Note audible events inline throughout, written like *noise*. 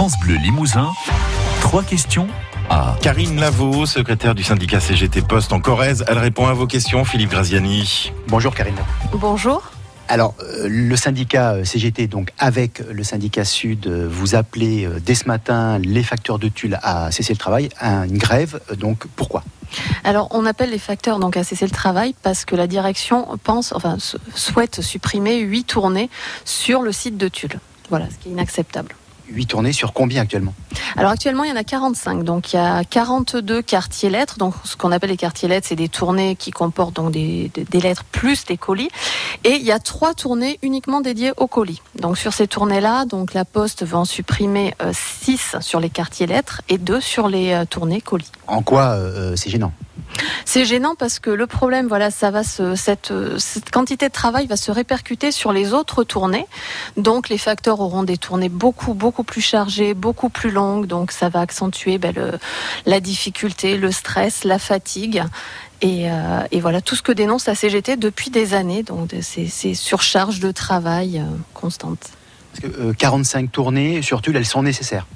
France Bleu Limousin, trois questions à Karine Lavaux, secrétaire du syndicat CGT Poste en Corrèze. Elle répond à vos questions, Philippe Graziani. Bonjour Karine. Bonjour. Alors, euh, le syndicat euh, CGT, donc avec le syndicat Sud, euh, vous appelez dès ce matin les facteurs de Tulle à cesser le travail, à une grève. Donc, pourquoi? Alors, on appelle les facteurs donc à cesser le travail parce que la direction pense, enfin, souhaite supprimer huit tournées sur le site de Tulle. Voilà, ce qui est inacceptable. 8 tournées sur combien actuellement? Alors actuellement, il y en a 45. Donc il y a 42 quartiers lettres. Donc ce qu'on appelle les quartiers lettres, c'est des tournées qui comportent donc des, lettres plus des colis. Et il y a trois tournées uniquement dédiées aux colis. Donc sur ces tournées-là, donc la Poste va en supprimer 6 sur les quartiers lettres et 2 sur les euh, tournées colis. En quoi euh, c'est gênant? C'est gênant parce que le problème, voilà, ça va cette, euh, cette quantité de travail va se répercuter sur les autres tournées. Donc, les facteurs auront des tournées beaucoup, beaucoup plus chargées, beaucoup plus longues. Donc, ça va accentuer ben, la difficulté, le stress, la fatigue. Et, euh, voilà tout ce que dénonce la CGT depuis des années. Donc, ces, surcharges de travail euh, constantes. Parce que euh, 45 tournées sur Tulle, elles sont nécessaires.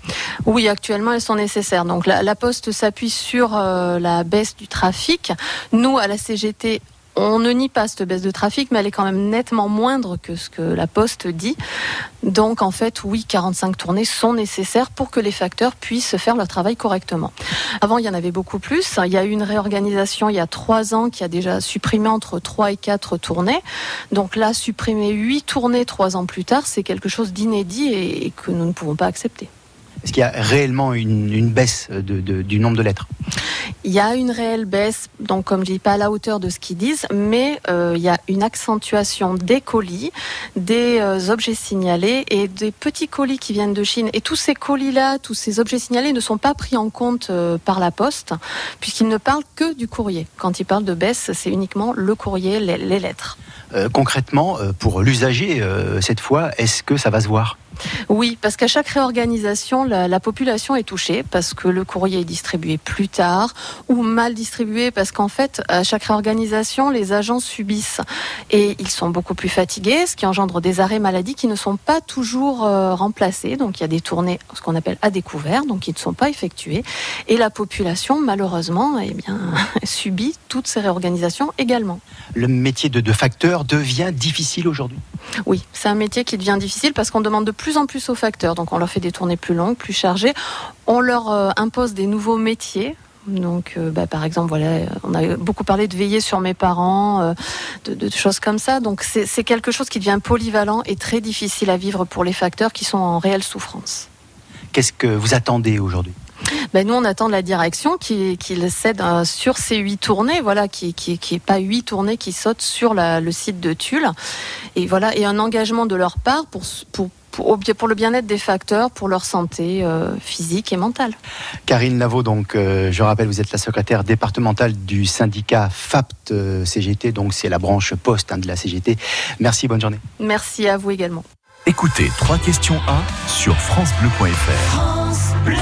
Oui, actuellement, elles sont nécessaires. Donc, la, la Poste s'appuie sur euh, la baisse du trafic. Nous, à la CGT, on ne nie pas cette baisse de trafic, mais elle est quand même nettement moindre que ce que la Poste dit. Donc, en fait, oui, 45 tournées sont nécessaires pour que les facteurs puissent faire leur travail correctement. Avant, il y en avait beaucoup plus. Il y a eu une réorganisation il y a trois ans qui a déjà supprimé entre 3 et 4 tournées. Donc là, supprimer 8 tournées trois ans plus tard, c'est quelque chose d'inédit et- que nous ne pouvons pas accepter. Est-ce qu'il y a réellement une, baisse du nombre de lettres? Il y a une réelle baisse, donc comme je dis, pas à la hauteur de ce qu'ils disent, mais euh, il y a une accentuation des colis, des euh, objets signalés et des petits colis qui viennent de Chine. Et tous ces colis-là, tous ces objets signalés ne sont pas pris en compte euh, par la poste, puisqu'ils ne parlent que du courrier. Quand ils parlent de baisse, c'est uniquement le courrier, les, les lettres. Euh, Concrètement, euh, pour l'usager, euh, cette fois, est-ce que ça va se voir? Oui, parce qu'à chaque réorganisation, la, la population est touchée parce que le courrier est distribué plus tard ou mal distribué parce qu'en fait, à chaque réorganisation, les agents subissent et ils sont beaucoup plus fatigués, ce qui engendre des arrêts maladie qui ne sont pas toujours euh, remplacés. Donc il y a des tournées, ce qu'on appelle à découvert, donc qui ne sont pas effectuées. Et la population, malheureusement, eh bien, *laughs* subit toutes ces réorganisations également. Le métier de, de facteur devient difficile aujourd'hui Oui, c'est un métier qui devient difficile parce qu'on demande de plus en plus aux facteurs. Donc on leur fait des tournées plus longues, plus chargées. On leur euh, impose des nouveaux métiers. Donc, euh, bah, par exemple, voilà, on a beaucoup parlé de veiller sur mes parents, euh, de, de choses comme ça. Donc, c'est quelque chose qui devient polyvalent et très difficile à vivre pour les facteurs qui sont en réelle souffrance. Qu'est-ce que vous attendez aujourd'hui? Ben, nous, on attend de la direction qu'il qu'il cède euh, sur ces huit tournées, voilà, qui qui qui est pas huit tournées qui sautent sur la- le site de Tulle, et voilà, et un engagement de leur part pour pour pour, au bien- pour le bien-être des facteurs, pour leur santé euh, physique et mentale. Karine Lavaux, donc, euh, je rappelle, vous êtes la secrétaire départementale du syndicat FAPT euh, CGT, donc c'est la branche poste hein, de la CGT. Merci, bonne journée. Merci à vous également. Écoutez trois questions à sur francebleu.fr. France Bleu.